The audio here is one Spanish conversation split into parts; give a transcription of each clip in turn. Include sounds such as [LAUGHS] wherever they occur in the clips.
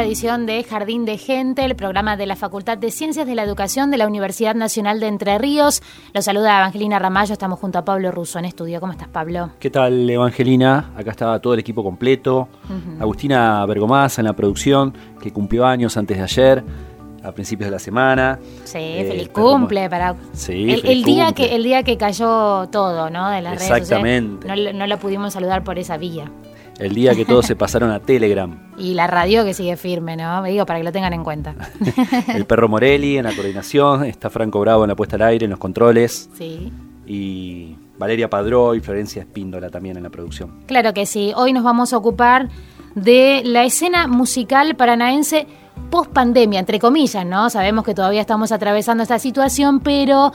Nueva edición de Jardín de Gente, el programa de la Facultad de Ciencias de la Educación de la Universidad Nacional de Entre Ríos. Los saluda Evangelina Ramallo, estamos junto a Pablo Russo en estudio. ¿Cómo estás, Pablo? ¿Qué tal, Evangelina? Acá estaba todo el equipo completo. Agustina Bergomasa en la producción, que cumplió años antes de ayer, a principios de la semana. Sí, Eh, feliz pero como- cumple para Sí, el, el día cumple. que el día que cayó todo, ¿no? De las redes sociales. Exactamente. No, la- no la pudimos saludar por esa vía. El día que todos se pasaron a Telegram. [LAUGHS] Y la radio que sigue firme, ¿no? Me digo para que lo tengan en cuenta. [LAUGHS] El perro Morelli en la coordinación, está Franco Bravo en la puesta al aire, en los controles, sí. y Valeria Padró y Florencia Espíndola también en la producción. Claro que sí. Hoy nos vamos a ocupar de la escena musical paranaense post pandemia, entre comillas, ¿no? Sabemos que todavía estamos atravesando esta situación, pero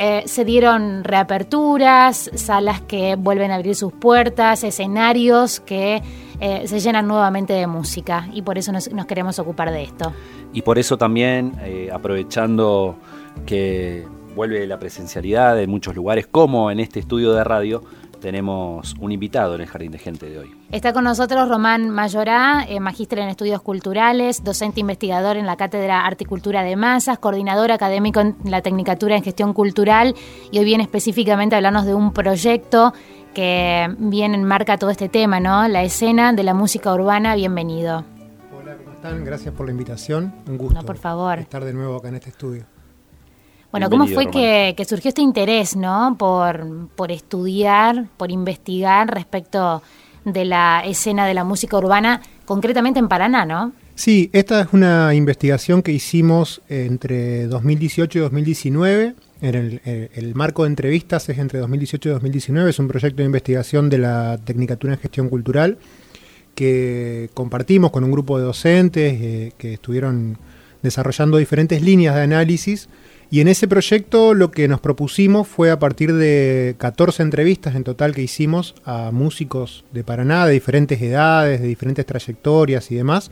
eh, se dieron reaperturas, salas que vuelven a abrir sus puertas, escenarios que eh, se llenan nuevamente de música y por eso nos, queremos ocupar de esto. Y por eso también, eh, aprovechando que vuelve la presencialidad en muchos lugares, como en este estudio de radio, tenemos un invitado en el Jardín de Gente de hoy. Está con nosotros Román Mayorá, eh, magíster en estudios culturales, docente investigador en la Cátedra Arte y Cultura de Masas, coordinador académico en la Tecnicatura en Gestión Cultural y hoy viene específicamente a hablarnos de un proyecto que bien enmarca todo este tema, ¿no? La escena de la música urbana. Bienvenido. Hola, ¿cómo están? Gracias por la invitación. Un gusto No, por favor. estar de nuevo acá en este estudio. Bueno, ¿cómo fue que, que surgió este interés, ¿no? Por, por estudiar, por investigar respecto de la escena de la música urbana, concretamente en Paraná, ¿no? Sí, esta es una investigación que hicimos entre 2018 y 2019. En el, el- el marco de entrevistas es entre 2018 y 2019. Es un proyecto de investigación de la Tecnicatura en Gestión Cultural que compartimos con un grupo de docentes eh, que estuvieron desarrollando diferentes líneas de análisis. Y en ese proyecto lo que nos propusimos fue a partir de 14 entrevistas en total que hicimos a músicos de Paraná, de diferentes edades, de diferentes trayectorias y demás,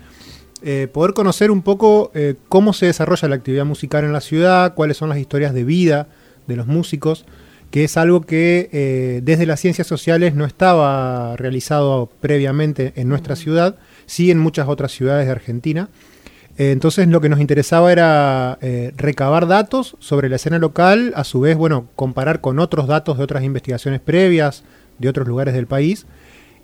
eh, poder conocer un poco eh, cómo se desarrolla la actividad musical en la ciudad, cuáles son las historias de vida de los músicos, que es algo que eh, desde las ciencias sociales no estaba realizado previamente en nuestra ciudad, sí en muchas otras ciudades de Argentina. Eh, entonces lo que nos interesaba era eh, recabar datos sobre la escena local, a su vez, bueno, comparar con otros datos de otras investigaciones previas de otros lugares del país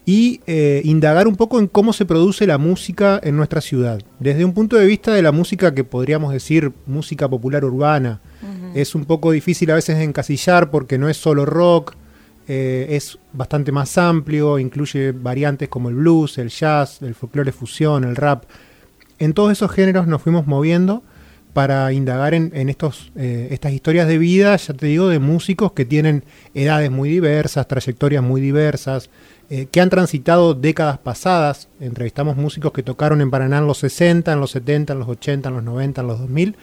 y eh, indagar un poco en cómo se produce la música en nuestra ciudad. Desde un punto de vista de la música que podríamos decir música popular urbana. Es un poco difícil a veces encasillar porque no es solo rock, eh, es bastante más amplio, incluye variantes como el blues, el jazz, el folclore fusión, el rap. En todos esos géneros nos fuimos moviendo para indagar en, en estos, eh, estas historias de vida, ya te digo, de músicos que tienen edades muy diversas, trayectorias muy diversas, eh, que han transitado décadas pasadas. Entrevistamos músicos que tocaron en Paraná en los 60, en los 70, en los 80, en los 90, en los 2000,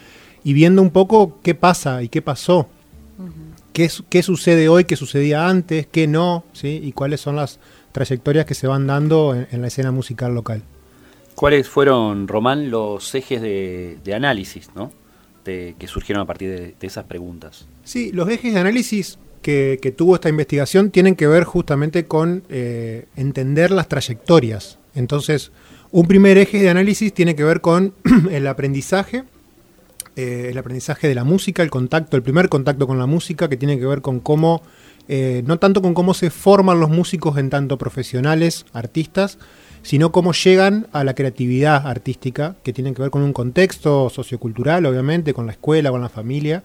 y viendo un poco qué pasa y qué pasó qué, qué sucede hoy, qué sucedía antes, qué no, ¿sí? y cuáles son las trayectorias que se van dando en, en la escena musical local. ¿Cuáles fueron, Román, los ejes de, análisis ¿no? que surgieron a partir de, esas preguntas? Sí, los ejes de análisis que, que tuvo esta investigación tienen que ver justamente con eh, entender las trayectorias. Entonces, un primer eje de análisis tiene que ver con [CLEARS THROAT] el aprendizaje, eh, el aprendizaje de la música, el contacto, el primer contacto con la música, que tiene que ver con cómo, eh, no tanto con cómo se forman los músicos en tanto profesionales, artistas, sino cómo llegan a la creatividad artística, que tiene que ver con un contexto sociocultural, obviamente, con la escuela, con la familia.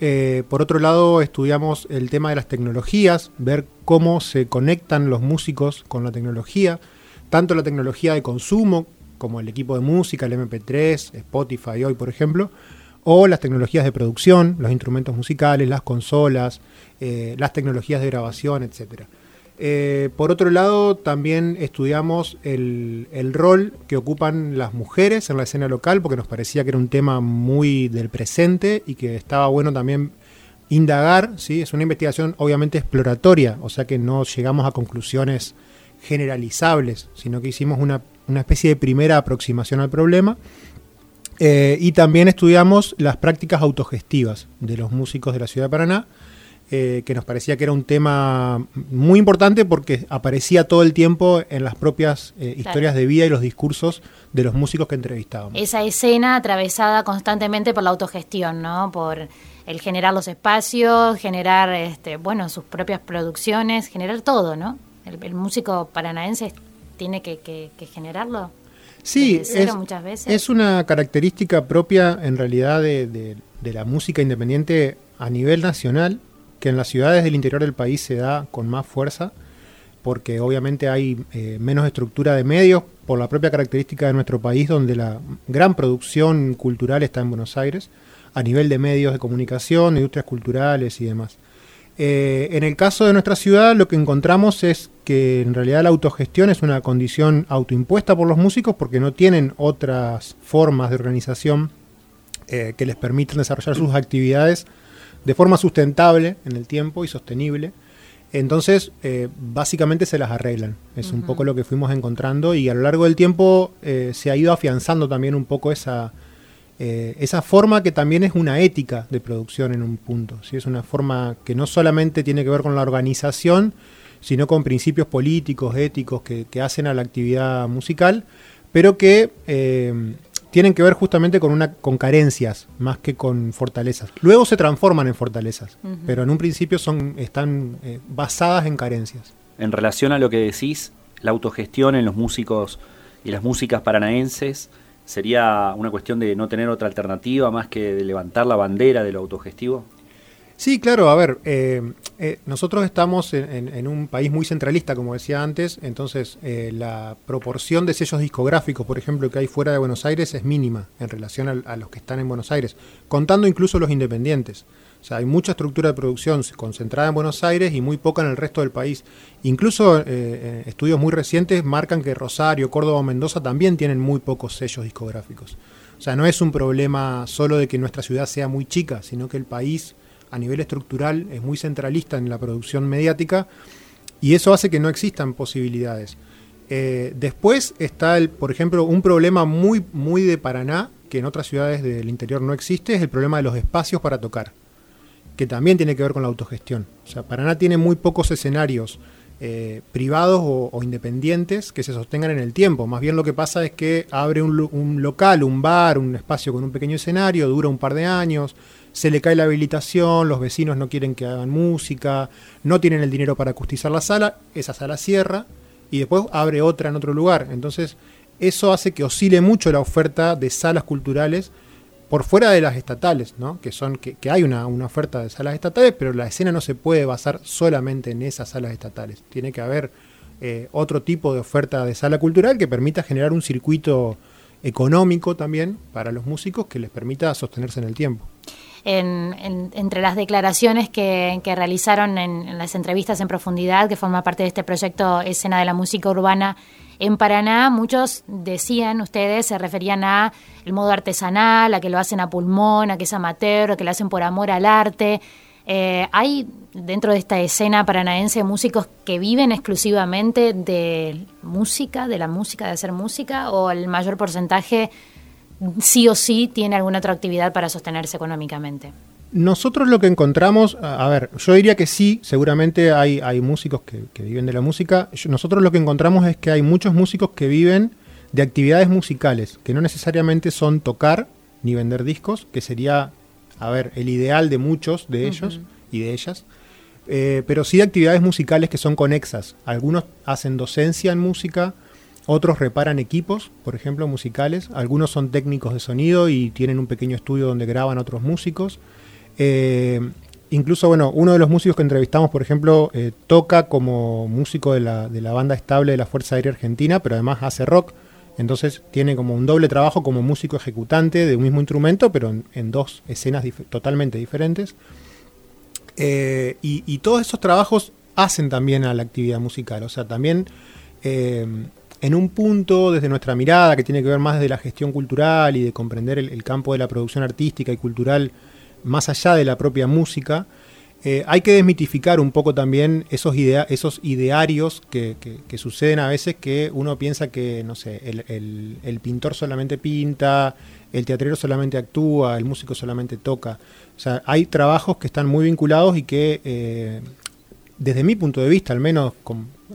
Eh, por otro lado, estudiamos el tema de las tecnologías, ver cómo se conectan los músicos con la tecnología, tanto la tecnología de consumo, como el equipo de música, el MP3, Spotify hoy, por ejemplo, o las tecnologías de producción, los instrumentos musicales, las consolas, eh, las tecnologías de grabación, etcétera. Eh, por otro lado, también estudiamos el, rol que ocupan las mujeres en la escena local, porque nos parecía que era un tema muy del presente y que estaba bueno también indagar. ¿sí? Es una investigación obviamente exploratoria, o sea que no llegamos a conclusiones generalizables, sino que hicimos una, una especie de primera aproximación al problema. Eh, y también estudiamos las prácticas autogestivas de los músicos de la ciudad de Paraná eh, que nos parecía que era un tema muy importante porque aparecía todo el tiempo en las propias eh, historias claro. de vida y los discursos de los músicos que entrevistábamos. Esa escena atravesada constantemente por la autogestión, ¿no? Por el generar los espacios, generar, este, bueno, sus propias producciones, generar todo, ¿no? El, el músico paranaense tiene que, que, que generarlo. Sí, es, muchas veces. es una característica propia en realidad de, de, de la música independiente a nivel nacional que en las ciudades del interior del país se da con más fuerza, porque obviamente hay eh, menos estructura de medios por la propia característica de nuestro país, donde la gran producción cultural está en Buenos Aires, a nivel de medios de comunicación, industrias culturales y demás. Eh, en el caso de nuestra ciudad, lo que encontramos es que en realidad la autogestión es una condición autoimpuesta por los músicos porque no tienen otras formas de organización eh, que les permitan desarrollar sus actividades de forma sustentable en el tiempo y sostenible. Entonces, eh, básicamente se las arreglan. Es uh -huh. un poco lo que fuimos encontrando y a lo largo del tiempo eh, se ha ido afianzando también un poco esa, eh, esa forma que también es una ética de producción en un punto. ¿sí? Es una forma que no solamente tiene que ver con la organización, sino con principios políticos, éticos que, que hacen a la actividad musical, pero que tienen que ver justamente con, una, con carencias más que con fortalezas. Luego se transforman en fortalezas, uh -huh. pero en un principio son, están eh, basadas en carencias. En relación a lo que decís, la autogestión en los músicos y las músicas paranaenses sería una cuestión de no tener otra alternativa más que de levantar la bandera de lo autogestivo. Sí, claro, a ver, eh, eh, nosotros estamos en, en, un país muy centralista, como decía antes, entonces eh, la proporción de sellos discográficos, por ejemplo, que hay fuera de Buenos Aires es mínima en relación a, a los que están en Buenos Aires, contando incluso los independientes. O sea, hay mucha estructura de producción concentrada en Buenos Aires y muy poca en el resto del país. Incluso eh, eh, estudios muy recientes marcan que Rosario, Córdoba o Mendoza también tienen muy pocos sellos discográficos. O sea, no es un problema solo de que nuestra ciudad sea muy chica, sino que el país a nivel estructural es muy centralista en la producción mediática y eso hace que no existan posibilidades. Eh, después está, el, por ejemplo, un problema muy, muy de Paraná, que en otras ciudades del interior no existe, es el problema de los espacios para tocar, que también tiene que ver con la autogestión. O sea, Paraná tiene muy pocos escenarios eh, privados o, independientes que se sostengan en el tiempo. Más bien lo que pasa es que abre un local, un bar, un espacio con un pequeño escenario, dura un par de años, se le cae la habilitación, los vecinos no quieren que hagan música, no tienen el dinero para acustizar la sala, esa sala cierra y después abre otra en otro lugar. Entonces, eso hace que oscile mucho la oferta de salas culturales por fuera de las estatales, ¿no? que, son, que, que hay una, una, oferta de salas estatales, pero la escena no se puede basar solamente en esas salas estatales. Tiene que haber eh, otro tipo de oferta de sala cultural que permita generar un circuito económico también para los músicos que les permita sostenerse en el tiempo en, en, entre las declaraciones que, que realizaron en, en, las entrevistas en profundidad, que forma parte de este proyecto Escena de la Música Urbana en Paraná, muchos decían, ustedes se referían a el modo artesanal, a que lo hacen a pulmón, a que es amateur, a que lo hacen por amor al arte. Eh, ¿Hay dentro de esta escena paranaense músicos que viven exclusivamente de música, de la música, de hacer música, o el mayor porcentaje sí o sí tiene alguna otra actividad para sostenerse económicamente? Nosotros lo que encontramos, a ver, yo diría que sí, seguramente hay, hay músicos que, que viven de la música. Nosotros lo que encontramos es que hay muchos músicos que viven de actividades musicales, que no necesariamente son tocar ni vender discos, que sería, a ver, el ideal de muchos de ellos y de ellas, eh, pero sí de actividades musicales que son conexas. Algunos hacen docencia en música, otros reparan equipos, por ejemplo, musicales, algunos son técnicos de sonido y tienen un pequeño estudio donde graban otros músicos. Eh, incluso, bueno, uno de los músicos que entrevistamos, por ejemplo, eh, toca como músico de la, de la, banda estable de la Fuerza Aérea Argentina, pero además hace rock. Entonces tiene como un doble trabajo como músico ejecutante de un mismo instrumento, pero en, dos escenas totalmente diferentes. Eh, y, todos esos trabajos hacen también a la actividad musical. O sea, también en un punto, desde nuestra mirada, que tiene que ver más de la gestión cultural y de comprender el campo de la producción artística y cultural más allá de la propia música, eh, hay que desmitificar un poco también esos, idea esos idearios que, suceden a veces que uno piensa que, no sé, el, pintor solamente pinta, el teatrero solamente actúa, el músico solamente toca. O sea, hay trabajos que están muy vinculados y que, eh, desde mi punto de vista, al menos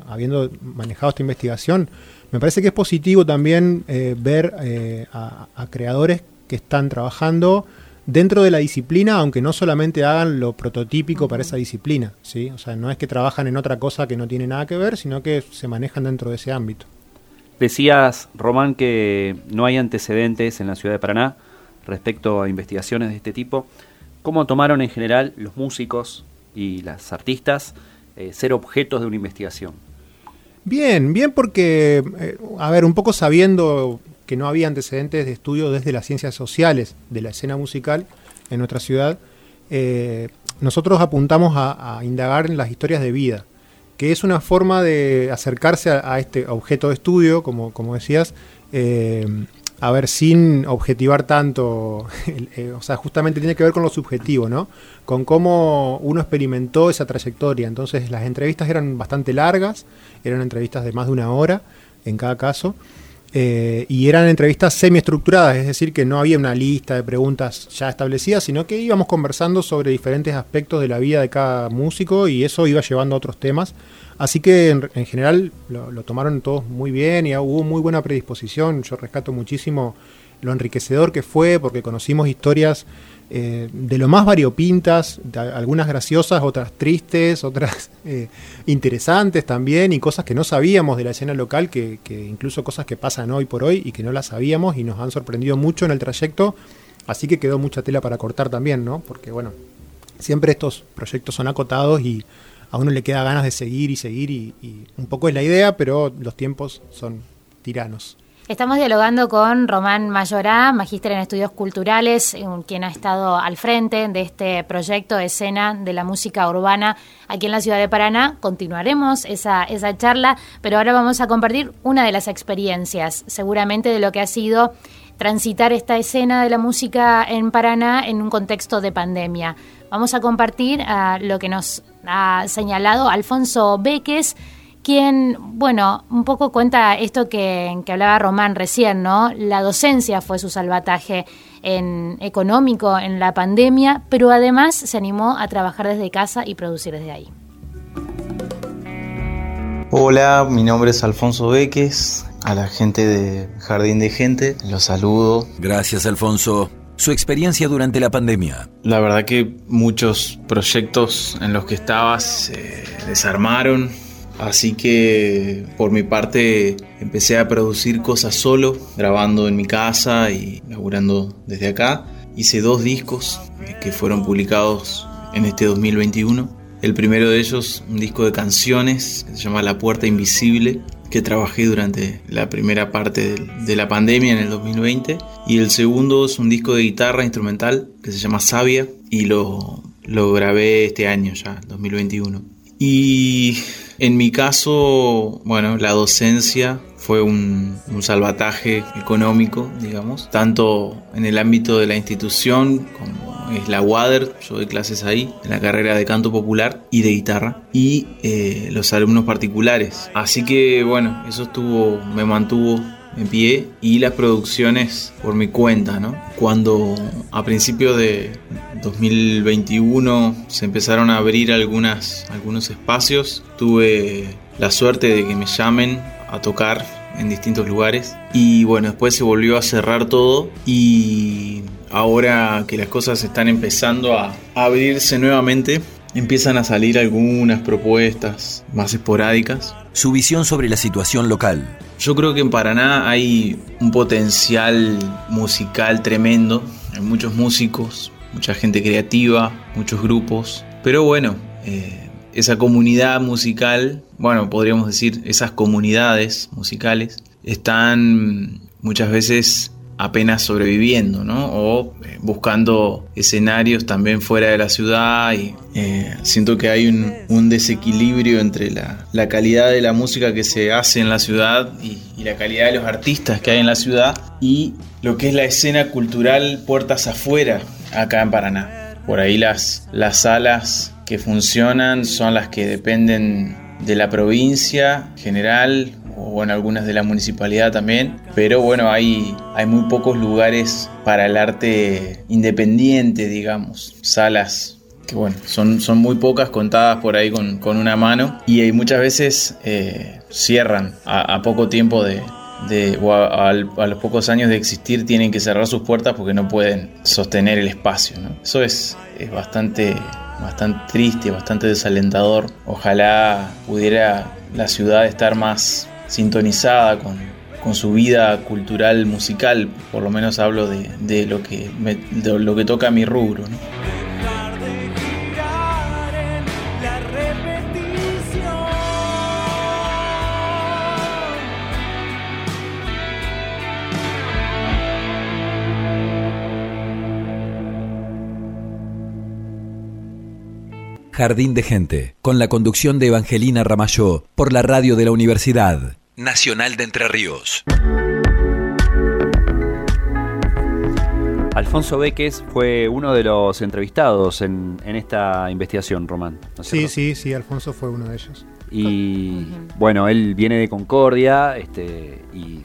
habiendo manejado esta investigación, me parece que es positivo también eh, ver a creadores que están trabajando dentro de la disciplina, aunque no solamente hagan lo prototípico para esa disciplina, ¿sí? O sea, no es que trabajan en otra cosa que no tiene nada que ver, sino que se manejan dentro de ese ámbito. Decías, Román, que no hay antecedentes en la ciudad de Paraná respecto a investigaciones de este tipo. ¿Cómo tomaron en general los músicos y las artistas eh, ser objetos de una investigación? Bien, bien porque, eh, a ver, un poco sabiendo que no había antecedentes de estudio desde las ciencias sociales de la escena musical en nuestra ciudad, eh, nosotros apuntamos a, indagar en las historias de vida, que es una forma de acercarse a, este objeto de estudio, como, como decías, eh, a ver, sin objetivar tanto, [LAUGHS] eh, o sea, justamente tiene que ver con lo subjetivo, ¿no? Con cómo uno experimentó esa trayectoria. Entonces, las entrevistas eran bastante largas, eran entrevistas de más de una hora en cada caso. Eh, y eran entrevistas semiestructuradas, es decir, que no había una lista de preguntas ya establecidas, sino que íbamos conversando sobre diferentes aspectos de la vida de cada músico y eso iba llevando a otros temas. Así que en, general lo, lo, tomaron todos muy bien y hubo muy buena predisposición. Yo rescato muchísimo lo enriquecedor que fue porque conocimos historias eh, de lo más variopintas, algunas graciosas, otras tristes, otras [LAUGHS] eh, interesantes también, y cosas que no sabíamos de la escena local, que, incluso cosas que pasan hoy por hoy y que no las sabíamos y nos han sorprendido mucho en el trayecto, así que quedó mucha tela para cortar también, ¿no? Porque bueno, siempre estos proyectos son acotados y a uno le queda ganas de seguir y seguir y un poco es la idea, pero los tiempos son tiranos. Estamos dialogando con Román Mayorá, magíster en estudios culturales, quien ha estado al frente de este proyecto escena de la música urbana aquí en la ciudad de Paraná. Continuaremos esa, esa charla, pero ahora vamos a compartir una de las experiencias, seguramente de lo que ha sido transitar esta escena de la música en Paraná en un contexto de pandemia. Vamos a compartir ah, lo que nos ha señalado Alfonso Beques quien, bueno, un poco cuenta esto que, hablaba Román recién, ¿no? La docencia fue su salvataje en, económico en la pandemia, pero además se animó a trabajar desde casa y producir desde ahí. Hola, mi nombre es Alfonso Beques, a la gente de Jardín de Gente, los saludo. Gracias, Alfonso su experiencia durante la pandemia. La verdad que muchos proyectos en los que estaba se desarmaron, Así que por mi parte empecé a producir cosas solo, grabando en mi casa y laburando desde acá. Hice dos discos que fueron publicados en este 2021. El primero de ellos, un disco de canciones, que se llama La Puerta Invisible, que trabajé durante la primera parte de la pandemia en el 2020. Y el segundo es un disco de guitarra instrumental que se llama Sabia y lo, lo grabé este año ya, 2021. Y en mi caso, bueno, la docencia fue un, salvataje económico, digamos, tanto en el ámbito de la institución como es la WADER, yo doy clases ahí, en la carrera de canto popular y de guitarra, y eh, los alumnos particulares. Así que bueno, eso estuvo, me mantuvo en pie y las producciones por mi cuenta, ¿no? Cuando a principios de 2021 se empezaron a abrir algunas, algunos espacios, tuve la suerte de que me llamen a tocar en distintos lugares y bueno, después se volvió a cerrar todo y ahora que las cosas están empezando a abrirse nuevamente, empiezan a salir algunas propuestas más esporádicas. Su visión sobre la situación local. Yo creo que en Paraná hay un potencial musical tremendo. Hay muchos músicos, mucha gente creativa, muchos grupos. Pero bueno, eh, esa comunidad musical, bueno, podríamos decir, esas comunidades musicales, están muchas veces apenas sobreviviendo, ¿no? O eh, buscando escenarios también fuera de la ciudad y eh, siento que hay un, desequilibrio entre la, calidad de la música que se hace en la ciudad y, la calidad de los artistas que hay en la ciudad y lo que es la escena cultural puertas afuera acá en Paraná. Por ahí las, las salas que funcionan son las que dependen de la provincia general o bueno, algunas de la municipalidad también, pero bueno, hay, hay muy pocos lugares para el arte independiente, digamos, salas que bueno, son, son muy pocas contadas por ahí con, una mano y muchas veces eh, cierran a, poco tiempo de, o a, los pocos años de existir tienen que cerrar sus puertas porque no pueden sostener el espacio. Eso es, es bastante, bastante triste, bastante desalentador. Ojalá pudiera la ciudad estar más sintonizada con, su vida cultural musical, por lo menos hablo de, lo, que de lo que toca mi rubro. Jardín de Gente, con la conducción de Evangelina Ramayó, por la radio de la Universidad Nacional de Entre Ríos. Alfonso Beques fue uno de los entrevistados en, esta investigación, Román. sí, sí, sí, Alfonso fue uno de ellos. Y bueno, él viene de Concordia este, y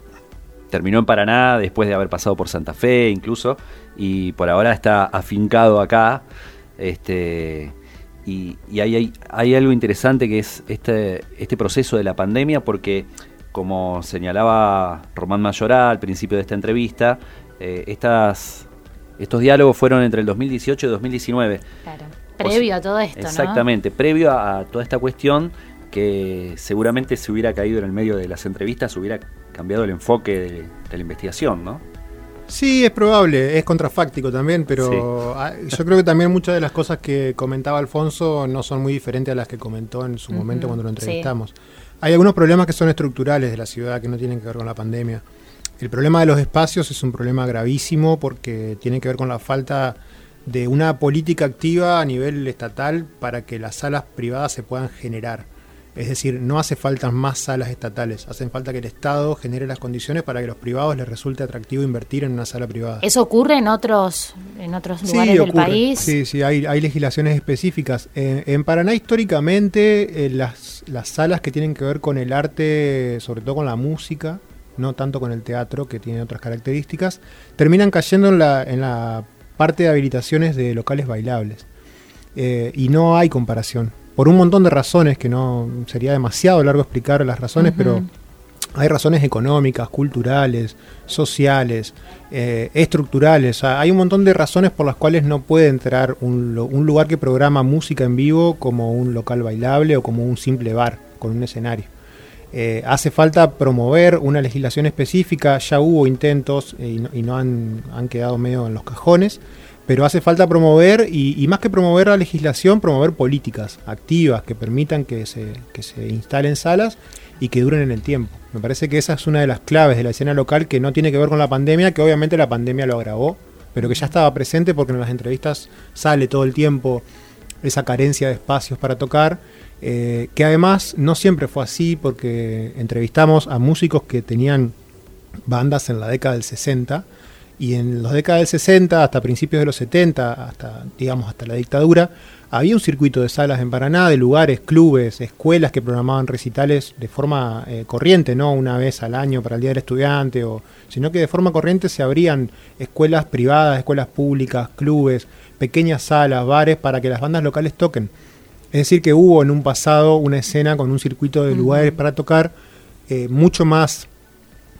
terminó en Paraná después de haber pasado por Santa Fe incluso, y por ahora está afincado acá. Este, y, hay, hay, algo interesante que es este, este proceso de la pandemia, porque como señalaba Román Mayoral al principio de esta entrevista, eh, estas, estos diálogos fueron entre el 2018 y 2019. Claro, previo a todo esto. Exactamente, previo a, toda esta cuestión que seguramente se hubiera caído en el medio de las entrevistas, hubiera cambiado el enfoque de, de la investigación, ¿no? Sí, es probable, es contrafáctico también, pero ah, yo creo que también muchas de las cosas que comentaba Alfonso no son muy diferentes a las que comentó en su momento cuando lo entrevistamos. Hay algunos problemas que son estructurales de la ciudad que no tienen que ver con la pandemia. El problema de los espacios es un problema gravísimo porque tiene que ver con la falta de una política activa a nivel estatal para que las salas privadas se puedan generar. Es decir, no hace falta más salas estatales, hacen falta que el Estado genere las condiciones para que a los privados les resulte atractivo invertir en una sala privada. ¿Eso ocurre en otros, en otros lugares del país? Sí, sí, hay, hay legislaciones específicas. en Paraná, históricamente, eh, las, las salas que tienen que ver con el arte, sobre todo con la música, no tanto con el teatro, que tiene otras características, terminan cayendo en la, en la parte de habilitaciones de locales bailables. Eh, y no hay comparación por un montón de razones, que no sería demasiado largo explicar las razones, pero hay razones económicas, culturales, sociales, eh, estructurales. hay un montón de razones por las cuales no puede entrar un, lugar que programa música en vivo como un local bailable o como un simple bar con un escenario. Eh, hace falta promover una legislación específica, ya hubo intentos eh, y, no, han, han, quedado medio en los cajones, pero hace falta promover, y, más que promover la legislación, promover políticas activas que permitan que se, que se instalen salas y que duren en el tiempo. Me parece que esa es una de las claves de la escena local que no tiene que ver con la pandemia, que obviamente la pandemia lo agravó, pero que ya estaba presente porque en las entrevistas sale todo el tiempo esa carencia de espacios para tocar, eh, que además no siempre fue así porque entrevistamos a músicos que tenían bandas en la década del 60 Y en los décadas del 60 hasta principios de los 70, hasta digamos hasta la dictadura, había un circuito de salas en Paraná, de lugares, clubes, escuelas que programaban recitales de forma eh, corriente, no una vez al año para el Día del Estudiante, o, sino que de forma corriente se abrían escuelas privadas, escuelas públicas, clubes, pequeñas salas, bares para que las bandas locales toquen. Es decir, que hubo en un pasado una escena con un circuito de lugares para tocar eh, mucho más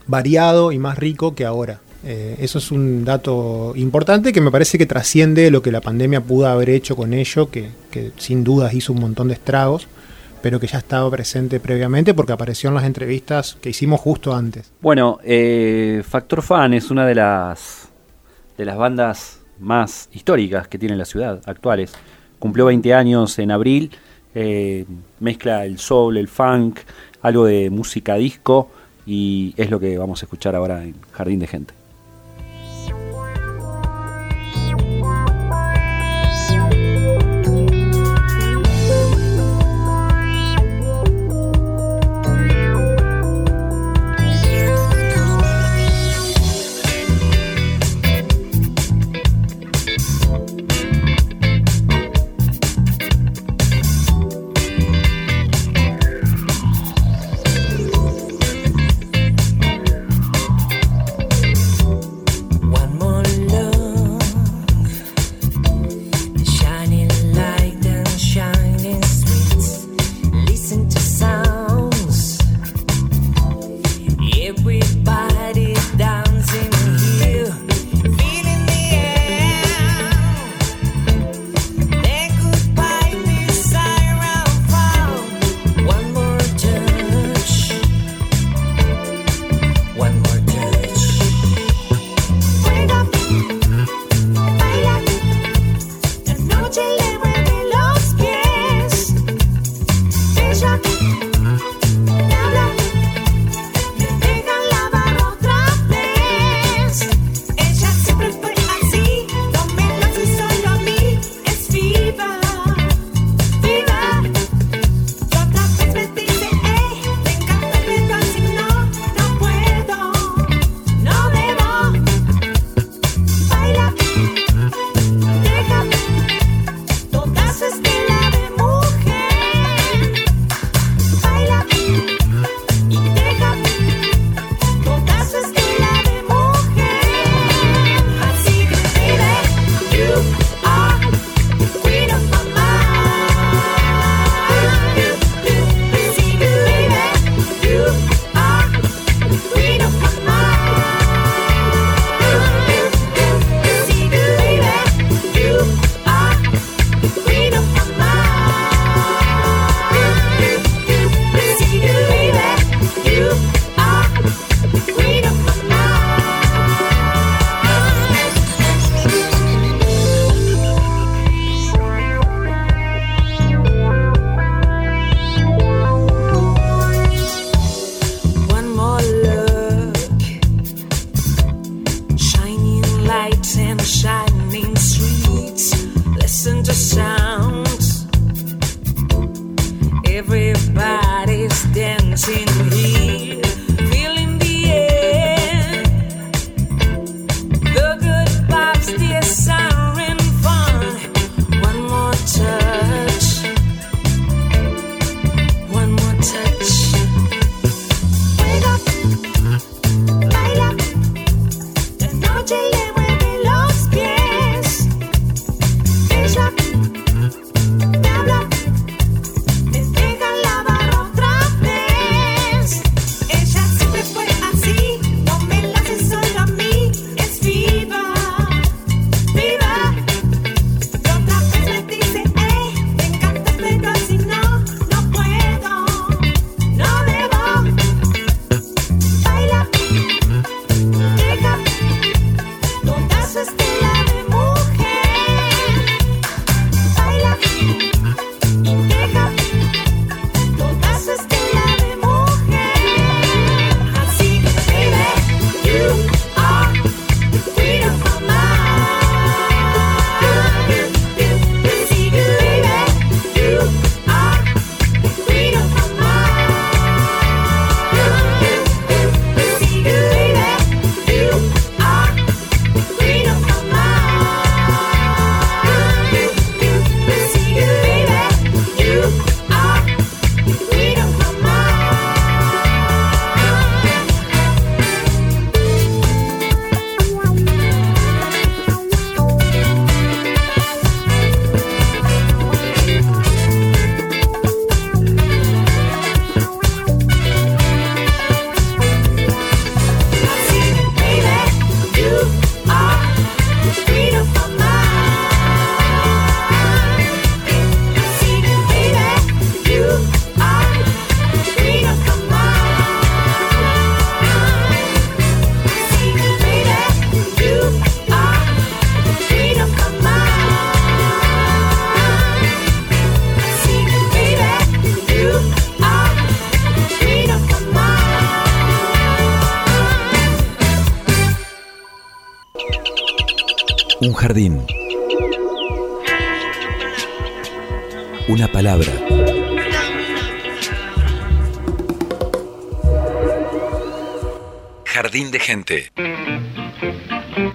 variado y más rico que ahora. Eh, eso es un dato importante que me parece que trasciende lo que la pandemia pudo haber hecho con ello, que, sin dudas hizo un montón de estragos, pero que ya estaba presente previamente porque apareció en las entrevistas que hicimos justo antes. Bueno, eh, Factor Fan es una de las, de las bandas más históricas que tiene la ciudad, actuales. Cumplió 20 años en abril, eh, mezcla el soul, el funk, algo de música disco y es lo que vamos a escuchar ahora en Jardín de Gente.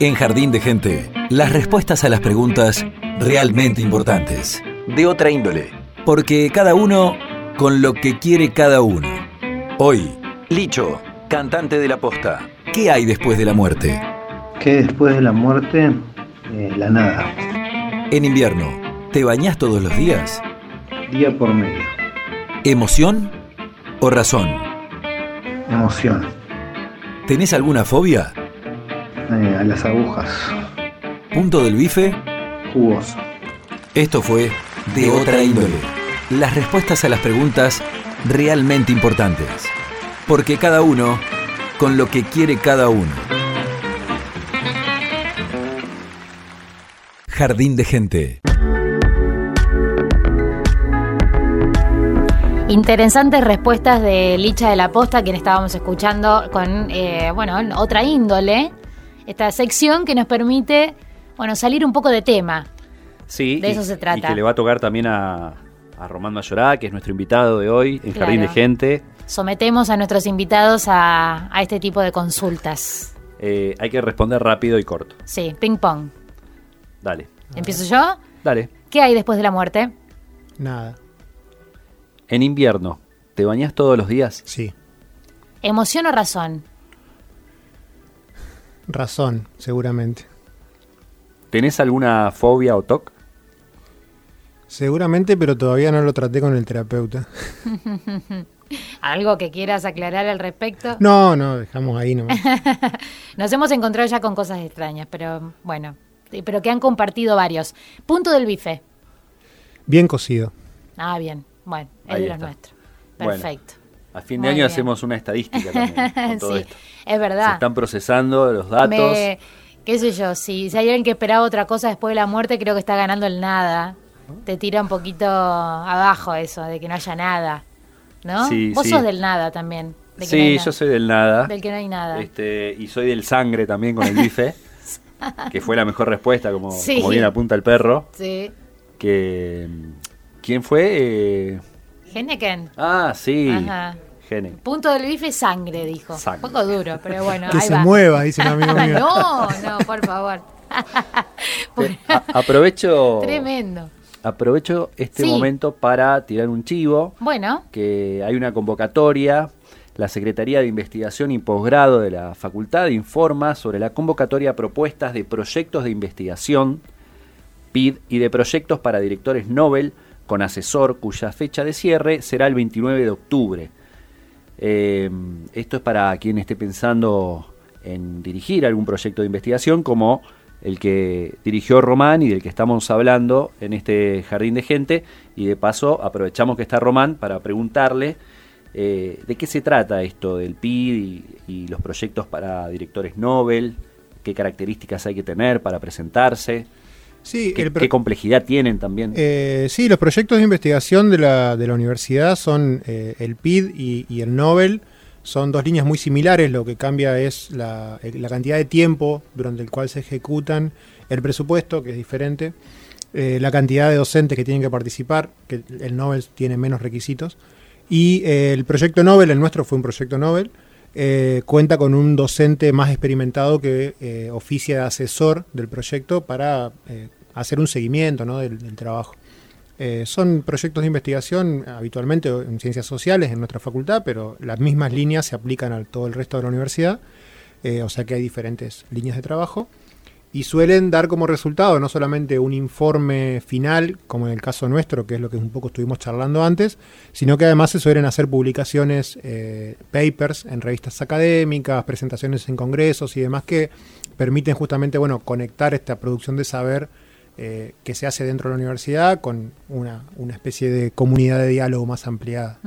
En Jardín de gente, las respuestas a las preguntas realmente importantes. De otra índole. Porque cada uno con lo que quiere cada uno. Hoy, Licho, cantante de la posta. ¿Qué hay después de la muerte? que después de la muerte, eh, la nada, En invierno, ¿te bañás todos los días? día por medio, ¿Emoción o razón? emoción, ¿Tenés alguna fobia? Eh, a las agujas, ¿Punto del bife? jugoso. Esto fue De otra índole. Las respuestas a las preguntas realmente importantes. Porque cada uno con lo que quiere cada uno. Jardín de gente. Interesantes respuestas de Licha de la Posta, quien estábamos escuchando con, eh, bueno, otra índole. Esta sección que nos permite, bueno, salir un poco de tema. Sí, De y- eso se trata. Y que le va a tocar también a, a Román Mayorá, que es nuestro invitado de hoy en Claro. Jardín de Gente. Sometemos a nuestros invitados a, a este tipo de consultas. Eh, hay que responder rápido y corto. Sí, ping pong. Dale, ¿Empiezo yo? dale. ¿Qué hay después de la muerte? Nada, En invierno, ¿te bañás todos los días? sí. ¿Emoción o razón? Razón, seguramente. ¿Tenés alguna fobia o TOC? Seguramente, pero todavía no lo traté con el terapeuta. [LAUGHS] ¿Algo que quieras aclarar al respecto? No, no, dejamos ahí nomás. [LAUGHS] Nos hemos encontrado ya con cosas extrañas, pero bueno, pero que han compartido varios. Punto del bife. Bien cocido. Ah, bien, bueno, es de los. Bueno, Perfecto. A fin Muy de año bien. hacemos una estadística también con [LAUGHS] todo sí, esto. es Se verdad. están procesando los datos. Me- qué sé yo, si, si hay alguien que esperaba otra cosa después de la muerte, creo que está ganando el nada. Te tira un poquito abajo eso, de que no haya nada. ¿No? Sí, Vos sí. sos del nada también. de que Sí, yo soy del nada. Del que no hay nada. Este, y soy del sangre también con el [LAUGHS] bife. que fue la mejor respuesta, como, Sí. como bien apunta el perro. Sí. Que, ¿Quién fue? Eh, Henneken. ah, sí. Ajá. Gene. Punto del bife, sangre, dijo. Sangre. Un poco duro, pero bueno, Que ahí se va. mueva, dice un amigo [LAUGHS] mío. no, no, por favor. [LAUGHS] A- aprovecho, Tremendo. aprovecho este Sí. momento para tirar un chivo. Bueno, que hay una convocatoria. La Secretaría de Investigación y Posgrado de la Facultad informa sobre la convocatoria a propuestas de proyectos de investigación, PID, y de proyectos para directores Nobel con asesor cuya fecha de cierre será el 29 de octubre. Eh, esto es para quien esté pensando en dirigir algún proyecto de investigación como el que dirigió Román y del que estamos hablando en este jardín de gente. Y de paso aprovechamos que está Román para preguntarle eh, de qué se trata esto del PID y, y los proyectos para directores Nobel, qué características hay que tener para presentarse, Sí, qué, complejidad tienen también. Eh, sí, los proyectos de investigación de la, de la universidad son eh, el PID y, y el Nobel. Son dos líneas muy similares, lo que cambia es la, eh, la cantidad de tiempo durante el cual se ejecutan, el presupuesto, que es diferente, eh, la cantidad de docentes que tienen que participar, que el Nobel tiene menos requisitos, y el proyecto Nobel, el nuestro fue un proyecto Nobel, eh, cuenta con un docente más experimentado que eh, oficia de asesor del proyecto para eh, hacer un seguimiento ¿no? del, trabajo. Eh, son proyectos de investigación habitualmente en ciencias sociales en nuestra facultad, pero las mismas líneas se aplican a todo el resto de la universidad, eh, o sea que hay diferentes líneas de trabajo y suelen dar como resultado no solamente un informe final, como en el caso nuestro, que es lo que un poco estuvimos charlando antes, sino que además se suelen hacer publicaciones, eh, papers en revistas académicas, presentaciones en congresos y demás que permiten justamente bueno, conectar esta producción de saber eh, que se hace dentro de la universidad con una, una especie de comunidad de diálogo más ampliada.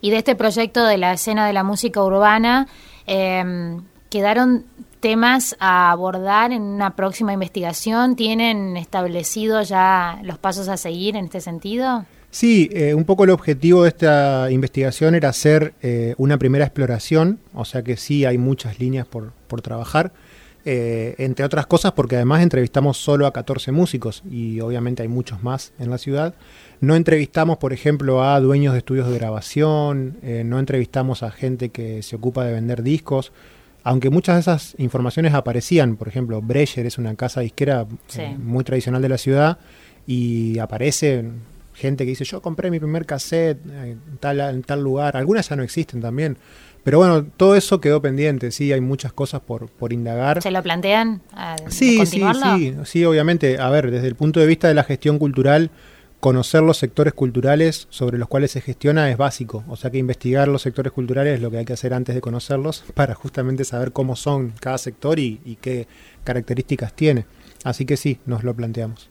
Y de este proyecto de la escena de la música urbana, eh, ¿quedaron temas a abordar en una próxima investigación? ¿Tienen establecido ya los pasos a seguir en este sentido? Sí, eh, un poco el objetivo de esta investigación era hacer eh, una primera exploración, o sea que sí hay muchas líneas por, por trabajar. Eh, entre otras cosas porque además entrevistamos solo a 14 músicos y obviamente hay muchos más en la ciudad. No entrevistamos, por ejemplo, a dueños de estudios de grabación, eh, no entrevistamos a gente que se ocupa de vender discos, aunque muchas de esas informaciones aparecían, por ejemplo, Breyer es una casa disquera Sí. eh, muy tradicional de la ciudad y aparece gente que dice yo compré mi primer cassette en tal, en tal lugar, algunas ya no existen también, pero bueno, todo eso quedó pendiente, sí, hay muchas cosas por, por indagar. ¿Se lo plantean? a- Sí, sí, sí, sí, obviamente. A ver, desde el punto de vista de la gestión cultural, conocer los sectores culturales sobre los cuales se gestiona es básico. O sea que investigar los sectores culturales es lo que hay que hacer antes de conocerlos [LAUGHS] para justamente saber cómo son cada sector y, y qué características tiene. Así que sí, nos lo planteamos.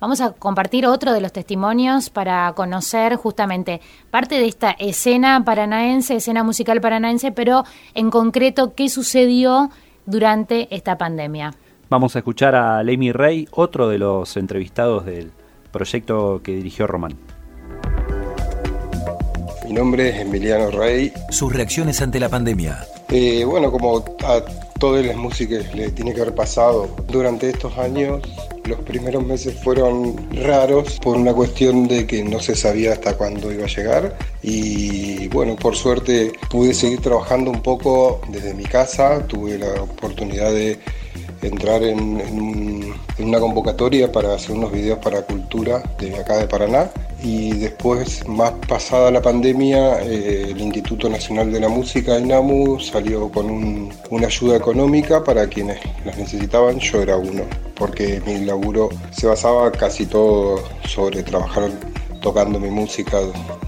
Vamos a compartir otro de los testimonios para conocer justamente parte de esta escena paranaense, escena musical paranaense, pero en concreto qué sucedió durante esta pandemia. Vamos a escuchar a Lemmy Rey, otro de los entrevistados del proyecto que dirigió Román. Mi nombre es Emiliano Rey. Sus reacciones ante la pandemia. Eh, bueno, como a todas las músicas le tiene que haber pasado. Durante estos años, los primeros meses fueron raros por una cuestión de que no se sabía hasta cuándo iba a llegar y bueno, por suerte pude seguir trabajando un poco desde mi casa, tuve la oportunidad de entrar en, en en una convocatoria para hacer unos videos para cultura de acá de Paraná y después, más pasada la pandemia, eh, el Instituto Nacional de la Música, INAMU, salió con un- una ayuda económica para quienes las necesitaban, yo era uno, porque mi laburo se basaba casi todo sobre trabajar tocando mi música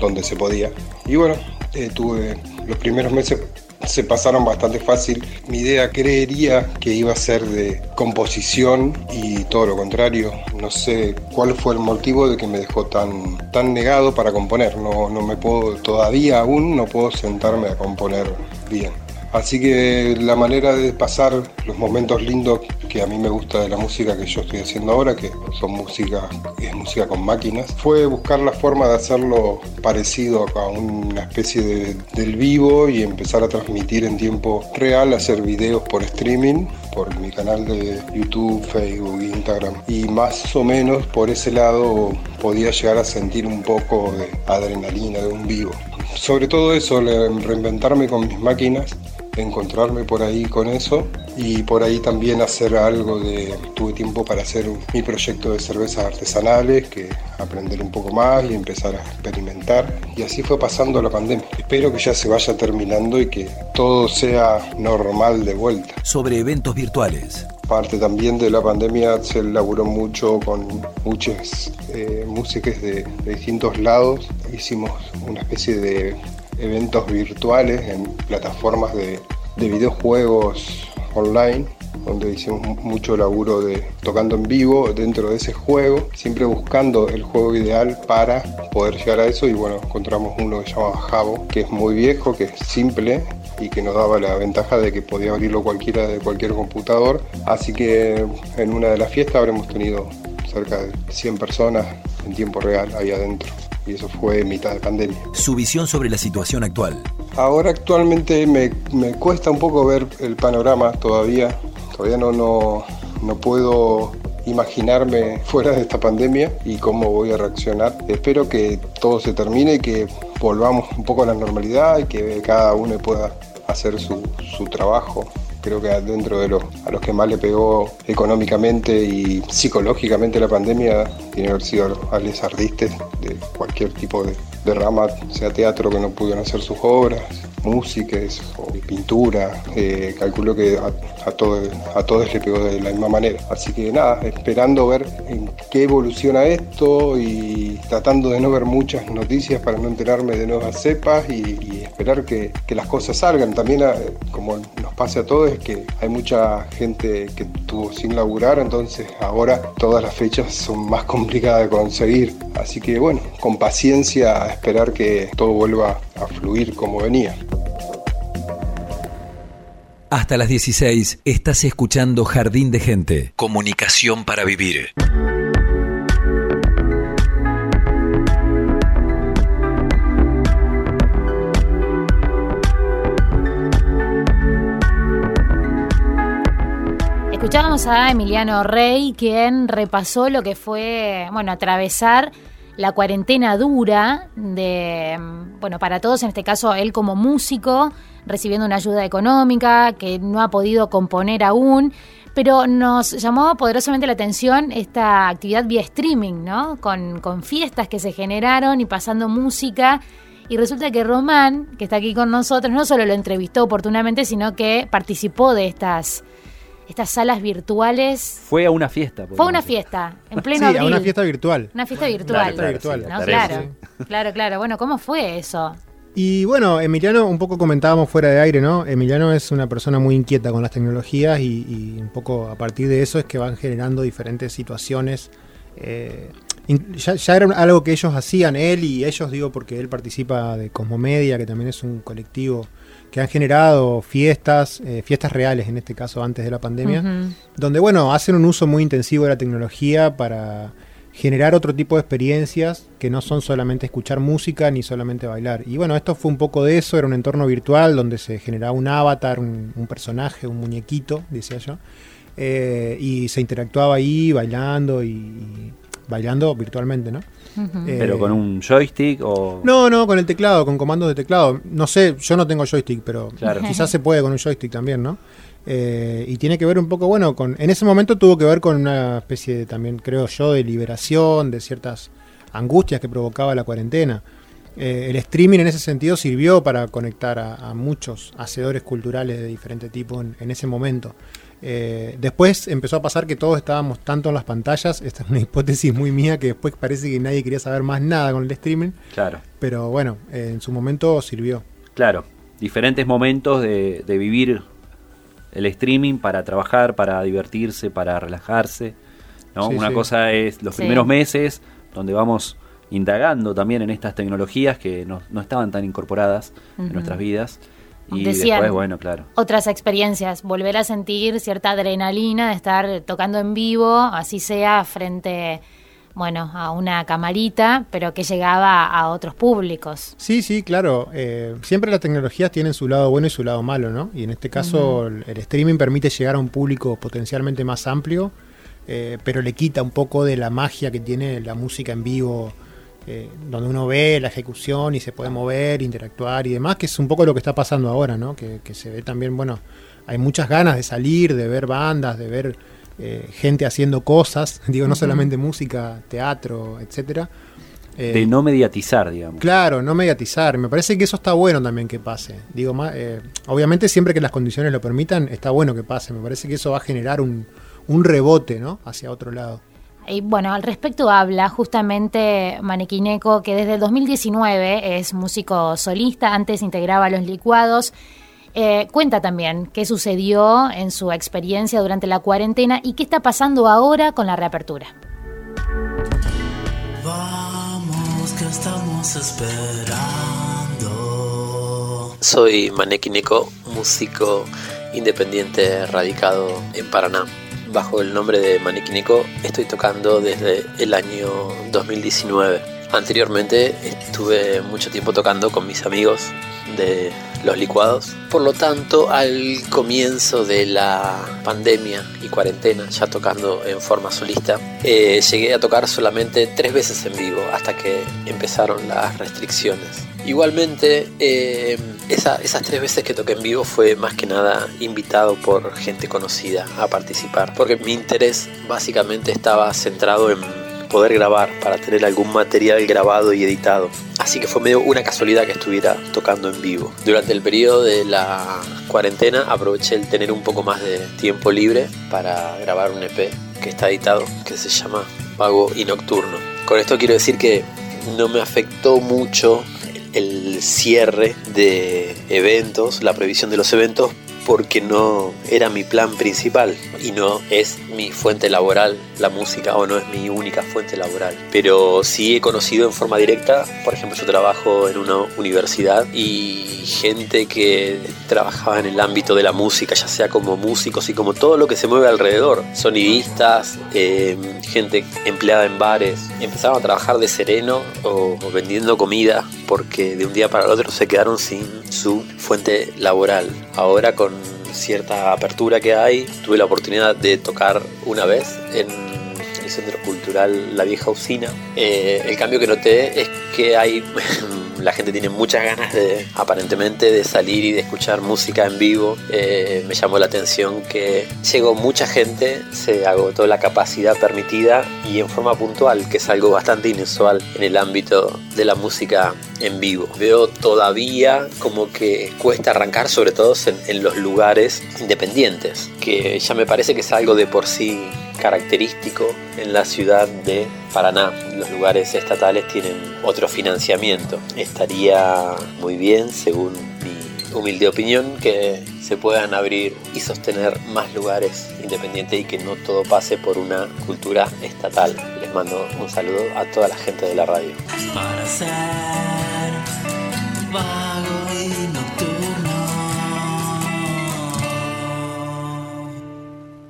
donde se podía. Y bueno, eh, tuve los primeros meses se pasaron bastante fácil. Mi idea creería que iba a ser de composición y todo lo contrario. No sé cuál fue el motivo de que me dejó tan, tan negado para componer. No, no me puedo, todavía aún no puedo sentarme a componer bien. Así que la manera de pasar los momentos lindos que a mí me gusta de la música que yo estoy haciendo ahora, que son música, es música con máquinas, fue buscar la forma de hacerlo parecido a una especie de, del vivo y empezar a transmitir en tiempo real, hacer videos por streaming, por mi canal de YouTube, Facebook, Instagram. Y más o menos por ese lado podía llegar a sentir un poco de adrenalina de un vivo. Sobre todo eso, reinventarme con mis máquinas encontrarme por ahí con eso y por ahí también hacer algo de tuve tiempo para hacer mi proyecto de cervezas artesanales que aprender un poco más y empezar a experimentar y así fue pasando la pandemia espero que ya se vaya terminando y que todo sea normal de vuelta Sobre eventos virtuales. parte también de la pandemia se laburó mucho con muchas eh, músicas de, de distintos lados. Hicimos una especie de eventos virtuales en plataformas de, de videojuegos online donde hicimos mu- mucho laburo de tocando en vivo dentro de ese juego, siempre buscando el juego ideal para poder llegar a eso. Y bueno, encontramos uno que se llama Jabo, que es muy viejo, que es simple y que nos daba la ventaja de que podía abrirlo cualquiera de cualquier computador, así que en una de las fiestas habremos tenido cerca de 100 personas en tiempo real ahí adentro y eso fue mitad de pandemia. Su visión sobre la situación actual. Ahora actualmente me, me cuesta un poco ver el panorama todavía. Todavía no, no, no puedo imaginarme [LAUGHS] fuera de esta pandemia y cómo voy a reaccionar. Espero que todo se termine y que volvamos un poco a la normalidad y que cada uno pueda hacer su, su trabajo. Creo que dentro de los, a los que más le pegó económicamente y psicológicamente la pandemia tiene que haber sido a los artistas de cualquier tipo de, rama, sea teatro que no pudieron hacer sus obras, músicas o pintura. Eh, calculo que a, todo- a todos le pegó de la misma manera. Así que nada, esperando ver en qué evoluciona esto y tratando de no ver muchas noticias para no enterarme de nuevas cepas y, esperar que, que las cosas salgan. También, eh, como nos pasa a todos, es que hay mucha gente que estuvo sin laburar, entonces ahora todas las fechas son más complicadas de conseguir. Así que bueno, con paciencia esperar que todo vuelva a fluir como venía. Hasta las 16 estás escuchando Jardín de Gente. Comunicación para vivir. Escuchábamos a Emiliano Rey, quien repasó lo que fue, bueno, atravesar la cuarentena dura de, bueno, para todos, en este caso él como músico, recibiendo una ayuda económica que no ha podido componer aún, pero nos llamó poderosamente la atención esta actividad vía streaming, ¿no? Con, con fiestas que se generaron y pasando música. Y resulta que Román, que está aquí con nosotros, no solo lo entrevistó oportunamente, sino que participó de estas estas salas virtuales. Fue a una fiesta. Fue a una fiesta, en [LAUGHS] pleno sí, a una fiesta virtual. Una fiesta virtual. No, claro, claro, claro. Bueno, ¿cómo fue eso? Y bueno, Emiliano, un poco comentábamos fuera de aire, ¿no? Emiliano es una persona muy inquieta con las tecnologías y, y un poco a partir de eso es que van generando diferentes situaciones. Eh, ya, ya, era algo que ellos hacían, él y ellos, digo, porque él participa de Cosmomedia, que también es un colectivo que han generado fiestas, eh, fiestas reales en este caso antes de la pandemia, uh -huh. donde bueno, hacen un uso muy intensivo de la tecnología para generar otro tipo de experiencias que no son solamente escuchar música ni solamente bailar. Y bueno, esto fue un poco de eso, era un entorno virtual donde se generaba un avatar, un, un personaje, un muñequito, decía yo, eh, y se interactuaba ahí bailando y, y bailando virtualmente, ¿no? Uh -huh. eh, ¿Pero con un joystick o...? No, no, con el teclado, con comandos de teclado. No sé, yo no tengo joystick, pero claro. quizás se puede con un joystick también, ¿no? Eh, y tiene que ver un poco, bueno, con en ese momento tuvo que ver con una especie de, también, creo yo, de liberación de ciertas angustias que provocaba la cuarentena. Eh, el streaming en ese sentido sirvió para conectar a, a muchos hacedores culturales de diferente tipo en, en ese momento. Eh, después empezó a pasar que todos estábamos tanto en las pantallas, esta es una [LAUGHS] hipótesis muy mía que después parece que nadie quería saber más nada con el streaming. Claro. Pero bueno, eh, en su momento sirvió. Claro, diferentes momentos de, de, vivir el streaming para trabajar, para divertirse, para relajarse. ¿no? Sí, una sí. cosa es los sí. primeros meses, donde vamos indagando también en estas tecnologías que no, no estaban tan incorporadas uh -huh. en nuestras vidas. Y Decían, después, bueno, claro. Otras experiencias, volver a sentir cierta adrenalina de estar tocando en vivo, así sea frente, bueno, a una camarita, pero que llegaba a otros públicos. Sí, sí, claro. Eh, siempre las tecnologías tienen su lado bueno y su lado malo, ¿no? Y en este caso uh -huh. el, streaming permite llegar a un público potencialmente más amplio, eh, pero le quita un poco de la magia que tiene la música en vivo eh, donde uno ve la ejecución y se puede mover, interactuar y demás, que es un poco lo que está pasando ahora, ¿no? Que, que se ve también, bueno, hay muchas ganas de salir, de ver bandas, de ver eh, gente haciendo cosas, [LAUGHS] digo, no uh -huh. solamente música, teatro, etcétera. Eh, de no mediatizar, digamos. Claro, no mediatizar. Me parece que eso está bueno también que pase. Digo, eh, obviamente siempre que las condiciones lo permitan, está bueno que pase. Me parece que eso va a generar un, un rebote, ¿no? Hacia otro lado. Y bueno, al respecto habla justamente Manequineco, que desde el 2019 es músico solista, antes integraba Los Licuados. Eh, cuenta también qué sucedió en su experiencia durante la cuarentena y qué está pasando ahora con la reapertura. Vamos, que estamos esperando. Soy Manequineco, músico independiente radicado en Paraná bajo el nombre de Maniquinico estoy tocando desde el año 2019. Anteriormente estuve mucho tiempo tocando con mis amigos de los licuados. Por lo tanto, al comienzo de la pandemia y cuarentena, ya tocando en forma solista, eh, llegué a tocar solamente tres veces en vivo hasta que empezaron las restricciones. Igualmente, eh, esa, esas tres veces que toqué en vivo fue más que nada invitado por gente conocida a participar, porque mi interés básicamente estaba centrado en poder grabar para tener algún material grabado y editado. Así que fue medio una casualidad que estuviera tocando en vivo. Durante el periodo de la cuarentena aproveché el tener un poco más de tiempo libre para grabar un EP que está editado, que se llama Vago y Nocturno. Con esto quiero decir que no me afectó mucho el cierre de eventos, la previsión de los eventos, porque no era mi plan principal y no es mi fuente laboral la música o no es mi única fuente laboral. Pero sí he conocido en forma directa, por ejemplo yo trabajo en una universidad y gente que trabajaba en el ámbito de la música, ya sea como músicos y como todo lo que se mueve alrededor, sonidistas, eh, gente empleada en bares, empezaron a trabajar de sereno o, o vendiendo comida porque de un día para el otro se quedaron sin su fuente laboral. Ahora con cierta apertura que hay, tuve la oportunidad de tocar una vez en el Centro Cultural La Vieja Usina. Eh, el cambio que noté es que hay [LAUGHS] la gente tiene muchas ganas de, aparentemente, de salir y de escuchar música en vivo. Eh, me llamó la atención que llegó mucha gente, se agotó la capacidad permitida y en forma puntual, que es algo bastante inusual en el ámbito de la música en vivo. Veo todavía como que cuesta arrancar, sobre todo en, en los lugares independientes, que ya me parece que es algo de por sí característico en la ciudad de Paraná. Los lugares estatales tienen otro financiamiento. Estaría muy bien, según mi humilde opinión, que se puedan abrir y sostener más lugares independientes y que no todo pase por una cultura estatal. Les mando un saludo a toda la gente de la radio. Para ser vago y nocturno.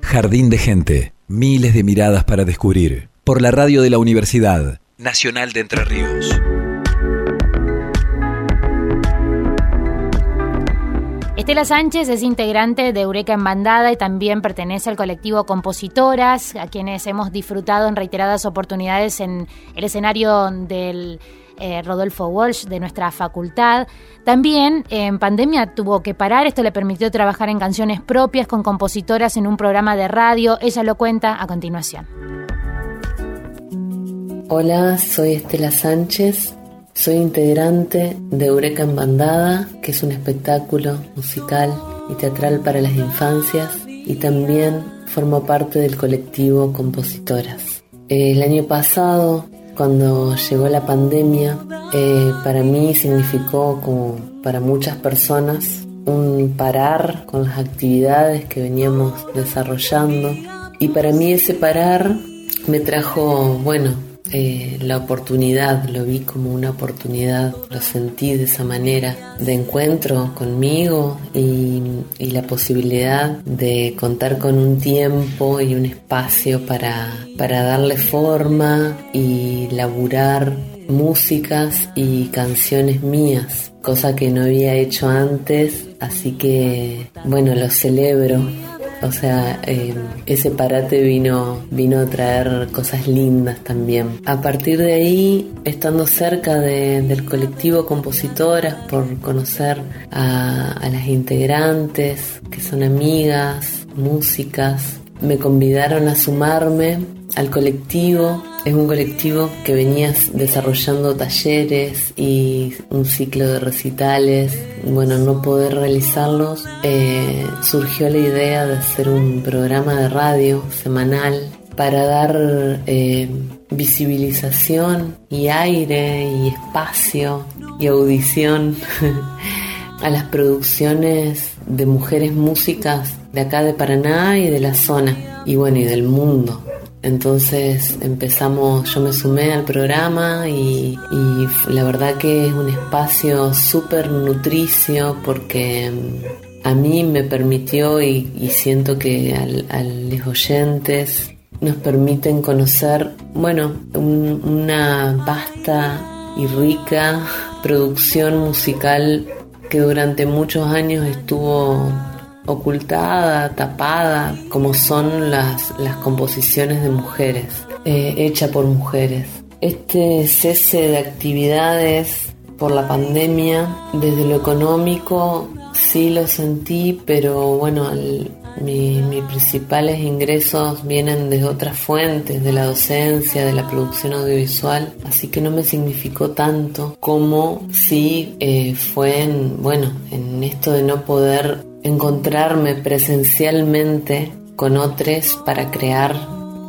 Jardín de gente. Miles de miradas para descubrir. Por la radio de la Universidad Nacional de Entre Ríos. Estela Sánchez es integrante de Eureka en Bandada y también pertenece al colectivo Compositoras, a quienes hemos disfrutado en reiteradas oportunidades en el escenario del eh, Rodolfo Walsh de nuestra facultad. También en pandemia tuvo que parar, esto le permitió trabajar en canciones propias con compositoras en un programa de radio. Ella lo cuenta a continuación. Hola, soy Estela Sánchez, soy integrante de Eureka en Bandada, que es un espectáculo musical y teatral para las infancias y también formo parte del colectivo Compositoras. El año pasado cuando llegó la pandemia, eh, para mí significó como para muchas personas un parar con las actividades que veníamos desarrollando. Y para mí ese parar me trajo, bueno, eh, la oportunidad, lo vi como una oportunidad, lo sentí de esa manera, de encuentro conmigo y, la posibilidad de contar con un tiempo y un espacio para, para darle forma y laburar músicas y canciones mías, cosa que no había hecho antes, así que bueno, lo celebro o sea, eh, ese parate vino, vino a traer cosas lindas también. A partir de ahí, estando cerca del colectivo Compositoras, por conocer a, a las integrantes, que son amigas, músicas, me convidaron a sumarme al colectivo. Es un colectivo que venía desarrollando talleres y un ciclo de recitales. Bueno, no poder realizarlos, eh, surgió la idea de hacer un programa de radio semanal para dar eh, visibilización y aire y espacio y audición [LAUGHS] a las producciones de mujeres músicas de acá de Paraná y de la zona y bueno y del mundo entonces empezamos, yo me sumé al programa y, la verdad que es un espacio súper nutricio porque mm, a mí me permitió y, siento que a los oyentes nos permiten conocer, bueno, una vasta y rica producción musical que durante muchos años estuvo ocultada, tapada, como son las, las composiciones de mujeres, eh, hecha por mujeres. Este cese de actividades por la pandemia, desde lo económico sí lo sentí, pero bueno, mis principales ingresos vienen de otras fuentes, de la docencia, de la producción audiovisual, así que no me significó tanto como si eh, fue en, bueno, en esto de no poder encontrarme presencialmente con otros para crear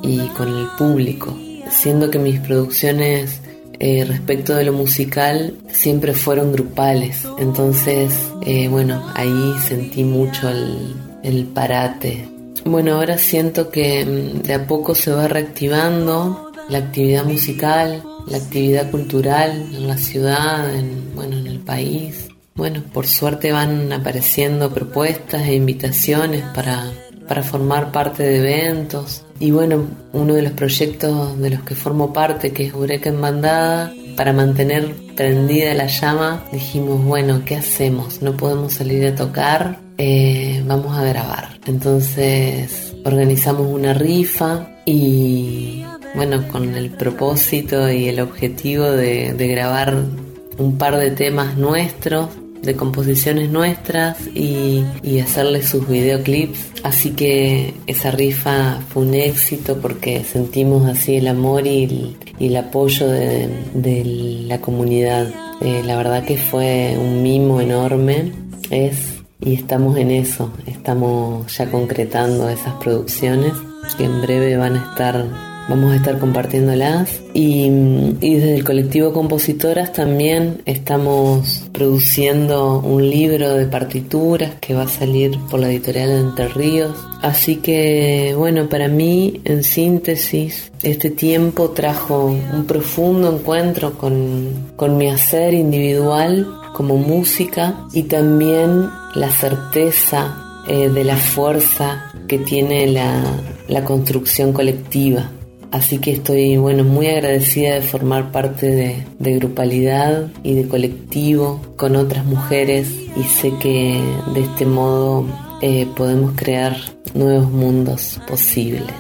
y con el público, siendo que mis producciones eh, respecto de lo musical siempre fueron grupales, entonces eh, bueno, ahí sentí mucho el, el parate. Bueno, ahora siento que mm, de a poco se va reactivando la actividad musical, la actividad cultural en la ciudad, en, bueno, en el país. Bueno, por suerte van apareciendo propuestas e invitaciones para, para formar parte de eventos. Y bueno, uno de los proyectos de los que formo parte, que es Eureka en Bandada, para mantener prendida la llama, dijimos, bueno, ¿qué hacemos? No podemos salir a tocar. Eh, vamos a grabar. Entonces organizamos una rifa y bueno, con el propósito y el objetivo de, de grabar un par de temas nuestros de composiciones nuestras y, hacerle sus videoclips. Así que esa rifa fue un éxito porque sentimos así el amor y el, apoyo de, la comunidad. Eh, la verdad que fue un mimo enorme, es y estamos en eso, estamos ya concretando esas producciones que en breve van a estar vamos a estar compartiéndolas y, y, desde el colectivo Compositoras también estamos produciendo un libro de partituras que va a salir por la editorial de Entre Ríos. Así que bueno, para mí en síntesis este tiempo trajo un profundo encuentro con, con mi hacer individual como música y también la certeza eh, de la fuerza que tiene la, la construcción colectiva. Así que estoy bueno, muy agradecida de formar parte de, grupalidad y de colectivo con otras mujeres y sé que de este modo eh, podemos crear nuevos mundos posibles.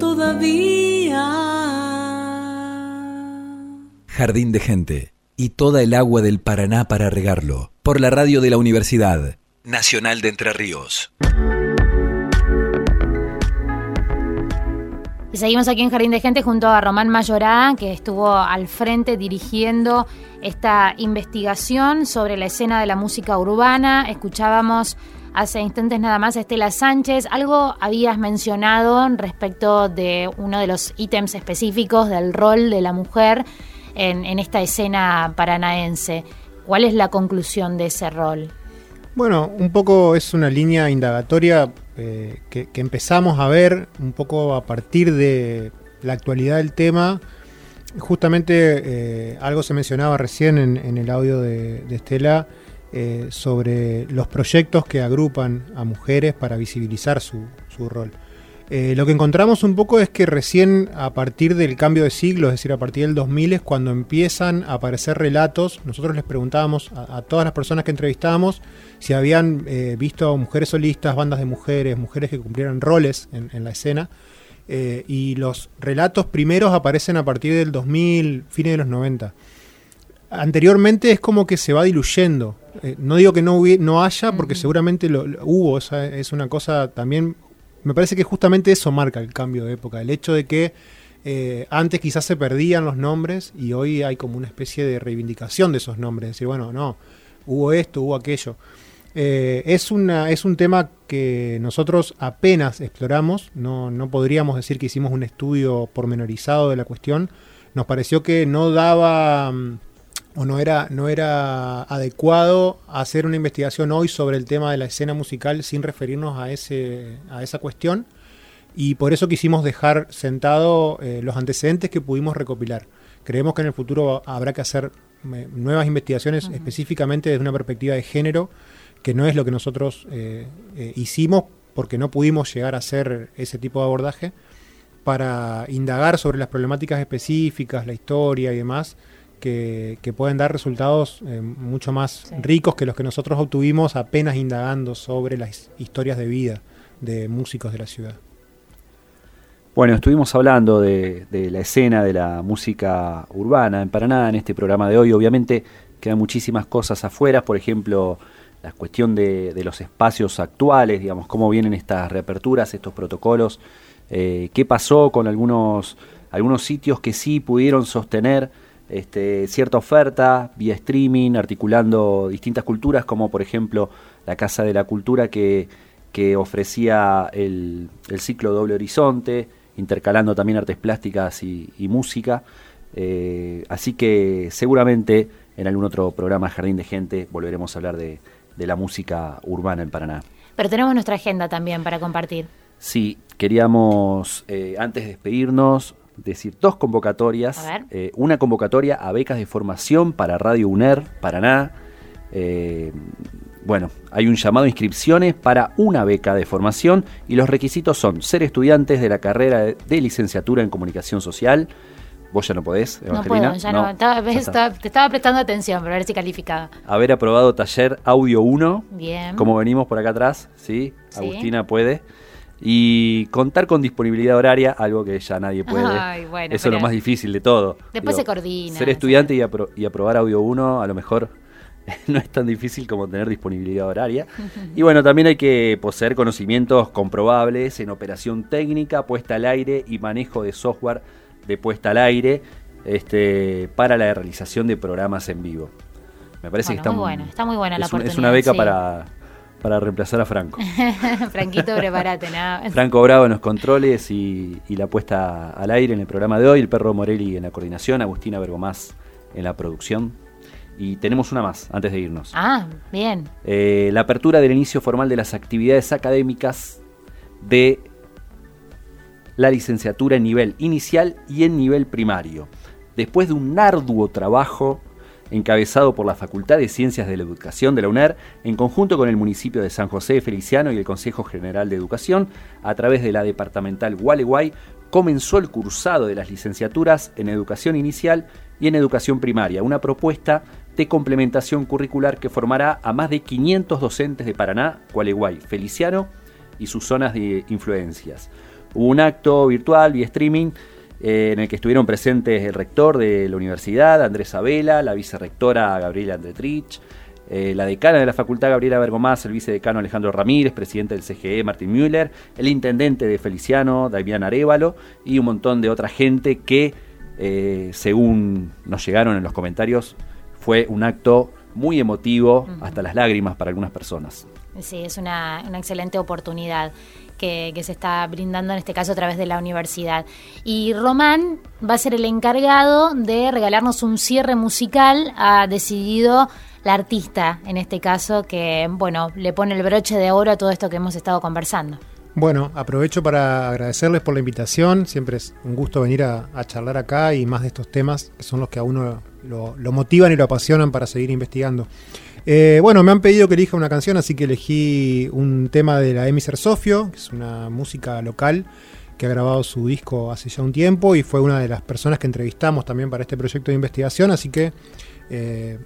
Todavía. Jardín de gente y toda el agua del Paraná para regarlo. Por la radio de la Universidad Nacional de Entre Ríos. Y seguimos aquí en Jardín de Gente junto a Román Mayorá, que estuvo al frente dirigiendo esta investigación sobre la escena de la música urbana. Escuchábamos hace instantes nada más a Estela Sánchez. Algo habías mencionado respecto de uno de los ítems específicos del rol de la mujer en, en esta escena paranaense. ¿Cuál es la conclusión de ese rol? Bueno, un poco es una línea indagatoria eh, que, empezamos a ver un poco a partir de la actualidad del tema. Justamente eh, algo se mencionaba recién en, el audio de, Estela eh, sobre los proyectos que agrupan a mujeres para visibilizar su, rol. Lo que encontramos un poco es que recién a partir del cambio de siglo, es decir, a partir del 2000 es cuando empiezan a aparecer relatos. Nosotros les preguntábamos a, a todas las personas que entrevistábamos si habían eh, visto mujeres solistas, bandas de mujeres, mujeres que cumplieran roles en, la escena. Eh, y los relatos primeros aparecen a partir del 2000, fines de los 90. Anteriormente es como que se va diluyendo. Eh, no digo que no, no haya, porque seguramente lo, hubo. es una cosa también. Me parece que justamente eso marca el cambio de época. El hecho de que antes quizás se perdían los nombres y hoy hay como una especie de reivindicación de esos nombres. Decir, bueno, no, hubo esto, hubo aquello. Eh, es, una, es un tema que nosotros apenas exploramos, no, no podríamos decir que hicimos un estudio pormenorizado de la cuestión, nos pareció que no daba mm, o no era, no era adecuado hacer una investigación hoy sobre el tema de la escena musical sin referirnos a, ese, a esa cuestión y por eso quisimos dejar sentado eh, los antecedentes que pudimos recopilar. Creemos que en el futuro habrá que hacer eh, nuevas investigaciones específicamente desde una perspectiva de género que no es lo que nosotros eh, eh, hicimos porque no pudimos llegar a hacer ese tipo de abordaje para indagar sobre las problemáticas específicas, la historia y demás, que, pueden dar resultados eh, mucho más ricos que los que nosotros obtuvimos apenas indagando sobre las historias de vida de músicos de la ciudad. Bueno, estuvimos hablando de, de, la escena de la música urbana en Paraná en este programa de hoy. Obviamente quedan muchísimas cosas afuera, por ejemplo, la cuestión de, los espacios actuales, digamos, cómo vienen estas reaperturas, estos protocolos, eh, qué pasó con algunos, algunos sitios que sí pudieron sostener este, cierta oferta vía streaming, articulando distintas culturas, como por ejemplo la Casa de la Cultura que, que ofrecía el, ciclo Doble Horizonte, intercalando también artes plásticas y, música. Eh, así que seguramente en algún otro programa Jardín de Gente volveremos a hablar de, de la música urbana en Paraná. Pero tenemos nuestra agenda también para compartir. Sí, queríamos, eh, antes de despedirnos, decir dos convocatorias. Eh, una convocatoria a becas de formación para Radio UNER, Paraná. Eh, bueno, hay un llamado a inscripciones para una beca de formación y los requisitos son ser estudiantes de la carrera de licenciatura en comunicación social, Vos ya no podés, No Evangelina. puedo, ya no. Estaba- ves, ya estaba- te estaba prestando atención, pero a ver si calificaba. Haber aprobado taller audio 1, Bien. como venimos por acá atrás, ¿sí? Sí. Agustina puede. Y contar con disponibilidad horaria, algo que ya nadie puede. Ay, bueno, Eso es lo más difícil de todo. Después se coordina, Ser estudiante y, apro- y aprobar audio 1 a lo mejor [LAUGHS] no es tan difícil como tener disponibilidad horaria. [LAUGHS] Y bueno, también hay que poseer conocimientos comprobables en operación técnica, puesta al aire y manejo de software de puesta al aire este, para la realización de programas en vivo. Me parece Bueno, que está muy bueno, está muy buena la es un- Es una beca sí. para, para reemplazar a Franco. [LAUGHS] Franquito, prepárate, ¿no? Franco Bravo en los controles y, y la puesta al aire en el programa de hoy, el perro Morelli en la coordinación, Agustina Bergomás en la producción. Y tenemos una más antes de irnos. Ah, bien. Eh, la apertura del inicio formal de las actividades académicas de la licenciatura en nivel inicial y en nivel primario. Después de un arduo trabajo encabezado por la Facultad de Ciencias de la Educación de la UNER, en conjunto con el municipio de San José de Feliciano y el Consejo General de Educación, a través de la departamental Gualeguay, comenzó el cursado de las licenciaturas en Educación Inicial y en Educación Primaria, una propuesta de complementación curricular que formará a más de 500 docentes de Paraná, Gualeguay, Feliciano y sus zonas de influencias. Hubo un acto virtual y streaming eh, en el que estuvieron presentes el rector de la universidad, Andrés Abela, la vicerrectora Gabriela Andretrich, eh, la decana de la facultad Gabriela Bergomás, el vicedecano Alejandro Ramírez, presidente del CGE Martín Müller, el intendente de Feliciano, Damián Arevalo, y un montón de otra gente que, eh, según nos llegaron en los comentarios, fue un acto muy emotivo, hasta las lágrimas para algunas personas. Sí, es una, una excelente oportunidad que, se está brindando en este caso a través de la universidad. Y Román va a ser el encargado de regalarnos un cierre musical. Ha decidido la artista, en este caso, que bueno, le pone el broche de oro a todo esto que hemos estado conversando. Bueno, aprovecho para agradecerles por la invitación. Siempre es un gusto venir a, charlar acá y más de estos temas que son los que a uno lo motivan y lo apasionan para seguir investigando. Eh, bueno, me han pedido que elija una canción, así que elegí un tema de la Emi Sofio, que es una música local que ha grabado su disco hace ya un tiempo y fue una de las personas que entrevistamos también para este proyecto de investigación, así que eh,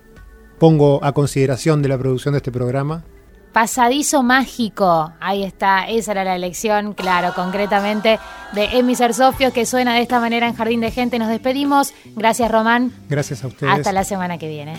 pongo a consideración de la producción de este programa Pasadizo mágico, ahí está, esa era la elección, claro, concretamente de Emi Sofio, que suena de esta manera en Jardín de Gente. Nos despedimos. Gracias, Román. Gracias a ustedes. Hasta la semana que viene.